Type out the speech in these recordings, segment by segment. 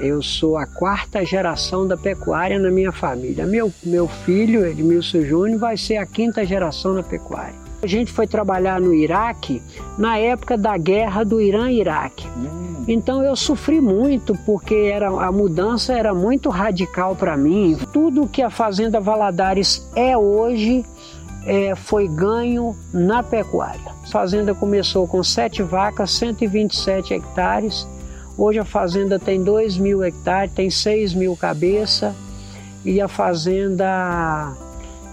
eu sou a quarta geração da pecuária na minha família. Meu, meu filho, Edmilson Júnior, vai ser a quinta geração da pecuária. A gente foi trabalhar no Iraque na época da guerra do Irã-Iraque. Hum. Então eu sofri muito porque era, a mudança era muito radical para mim. Tudo que a Fazenda Valadares é hoje é, foi ganho na pecuária. A fazenda começou com sete vacas, 127 hectares Hoje a fazenda tem 2 mil hectares, tem 6 mil cabeças e a fazenda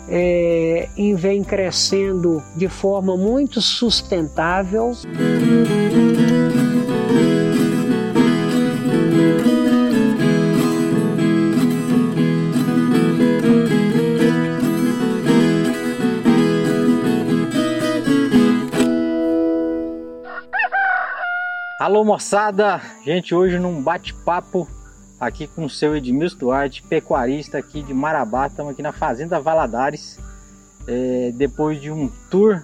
é, vem crescendo de forma muito sustentável. Alô moçada, gente hoje num bate-papo aqui com o seu Edmilson Duarte, pecuarista aqui de Marabá, estamos aqui na Fazenda Valadares, é, depois de um tour,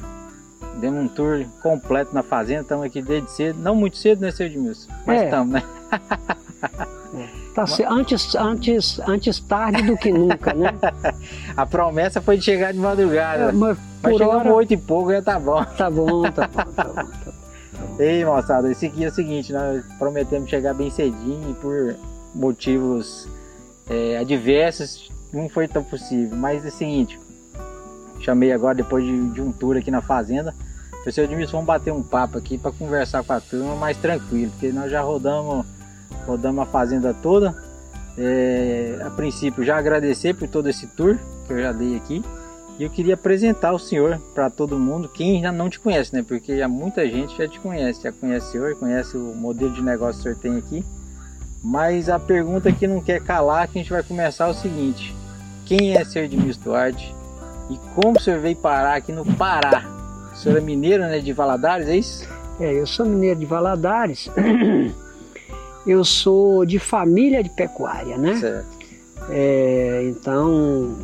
demos um tour completo na fazenda, estamos aqui desde cedo, não muito cedo né seu Edmilson, mas estamos é. né? Tá antes, antes, antes tarde do que nunca, né? A promessa foi de chegar de madrugada. É, mas, mas chegamos hora... oito e pouco, já tá bom. Tá bom, tá bom, tá bom. Tá bom. Ei, moçada, esse aqui é o seguinte, nós prometemos chegar bem cedinho e por motivos é, adversos não foi tão possível. Mas é o seguinte, chamei agora depois de, de um tour aqui na fazenda. Professor Edmilson, vamos bater um papo aqui para conversar com a turma mais tranquilo, porque nós já rodamos, rodamos a fazenda toda. É, a princípio, já agradecer por todo esse tour que eu já dei aqui. E eu queria apresentar o senhor para todo mundo, quem ainda não te conhece, né? Porque já muita gente já te conhece, já conhece o senhor, conhece o modelo de negócio que o senhor tem aqui. Mas a pergunta que não quer calar, que a gente vai começar é o seguinte: quem é Sr. Edmilson Duarte e como o senhor veio parar aqui no Pará? O senhor é mineiro, né, de Valadares, é isso? É, eu sou mineiro de Valadares. Eu sou de família de pecuária, né? Certo. É, então,